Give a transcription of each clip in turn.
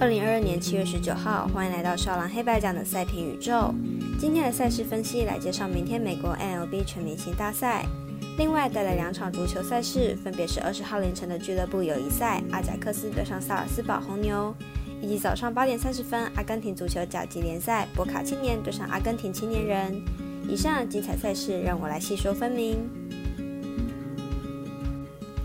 二零二二年七月十九号，欢迎来到少狼黑白奖的赛评宇宙。今天的赛事分析来介绍明天美国 MLB 全明星大赛，另外带来两场足球赛事，分别是二十号凌晨的俱乐部友谊赛，阿贾克斯对上萨尔斯堡红牛，以及早上八点三十分阿根廷足球甲级联赛，博卡青年对上阿根廷青年人。以上精彩赛事，让我来细说分明。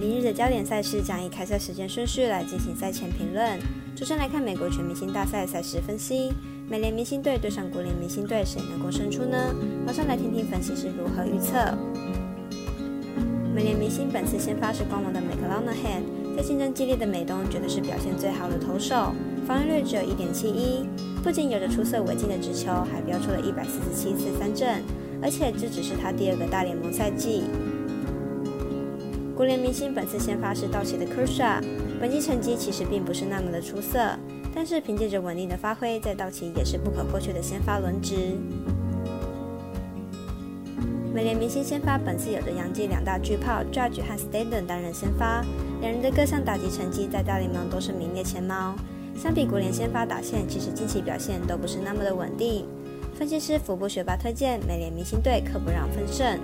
明日的焦点赛事将以开赛时间顺序来进行赛前评论。首先来看美国全明星大赛赛事分析，美联明星队对上国联明星队，谁能够胜出呢？马上来听听分析师如何预测。美联明星本次先发是光芒的 m c l o n a h a n 在竞争激烈的美东绝对是表现最好的投手，防御率只有一点七一，不仅有着出色违禁的直球，还飙出了一百四十七次三振，而且这只是他第二个大联盟赛季。国联明星本次先发是道奇的 Kershaw，本季成绩其实并不是那么的出色，但是凭借着稳定的发挥，在道奇也是不可或缺的先发轮值。美联明星先发本次有着洋基两大巨炮 Judge 和 Stanton 担任先发，两人的各项打击成绩在大联盟都是名列前茅。相比国联先发打线，其实近期表现都不是那么的稳定。分析师福布学霸推荐美联明星队可不让分胜。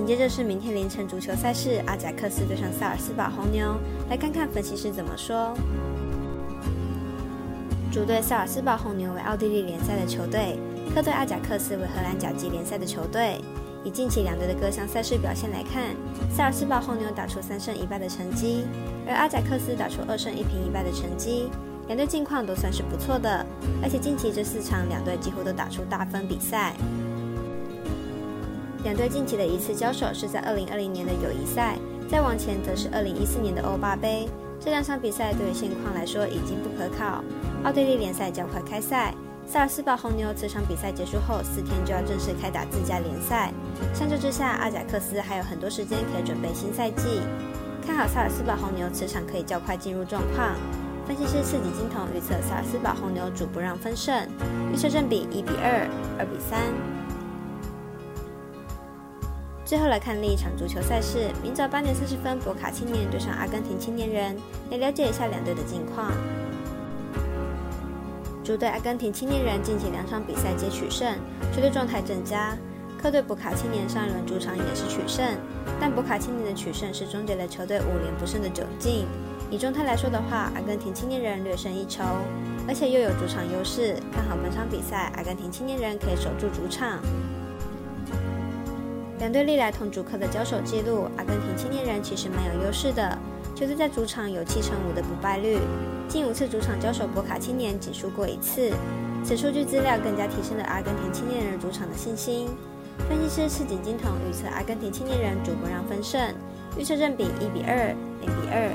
紧接着是明天凌晨足球赛事，阿贾克斯对上萨尔斯堡红牛。来看看分析师怎么说。主队萨尔斯堡红牛为奥地利联赛的球队，客队阿贾克斯为荷兰甲级联赛的球队。以近期两队的各项赛事表现来看，萨尔斯堡红牛打出三胜一败的成绩，而阿贾克斯打出二胜一平一败的成绩。两队近况都算是不错的，而且近期这四场两队几乎都打出大分比赛。两队近期的一次交手是在二零二零年的友谊赛，再往前则是二零一四年的欧霸杯。这两场比赛对于现况来说已经不可靠。奥地利联赛较快开赛，萨尔斯堡红牛此场比赛结束后四天就要正式开打自家联赛。相较之下，阿贾克斯还有很多时间可以准备新赛季。看好萨尔斯堡红牛此场可以较快进入状况。分析师刺激金童预测萨尔斯堡红牛主不让分胜，预测正比一比二、二比三。最后来看另一场足球赛事，明早八点四十分，博卡青年对上阿根廷青年人，来了解一下两队的近况。主队阿根廷青年人近期两场比赛皆取胜，球队状态正佳。客队博卡青年上一轮主场也是取胜，但博卡青年的取胜是终结了球队五连不胜的窘境。以状态来说的话，阿根廷青年人略胜一筹，而且又有主场优势，看好本场比赛阿根廷青年人可以守住主场。两队历来同主客的交手记录，阿根廷青年人其实蛮有优势的。球队在主场有七成五的不败率，近五次主场交手，博卡青年仅输过一次。此数据资料更加提升了阿根廷青年人主场的信心。分析师赤井金童预测阿根廷青年人主不让分胜，预测正比一比二、零比二。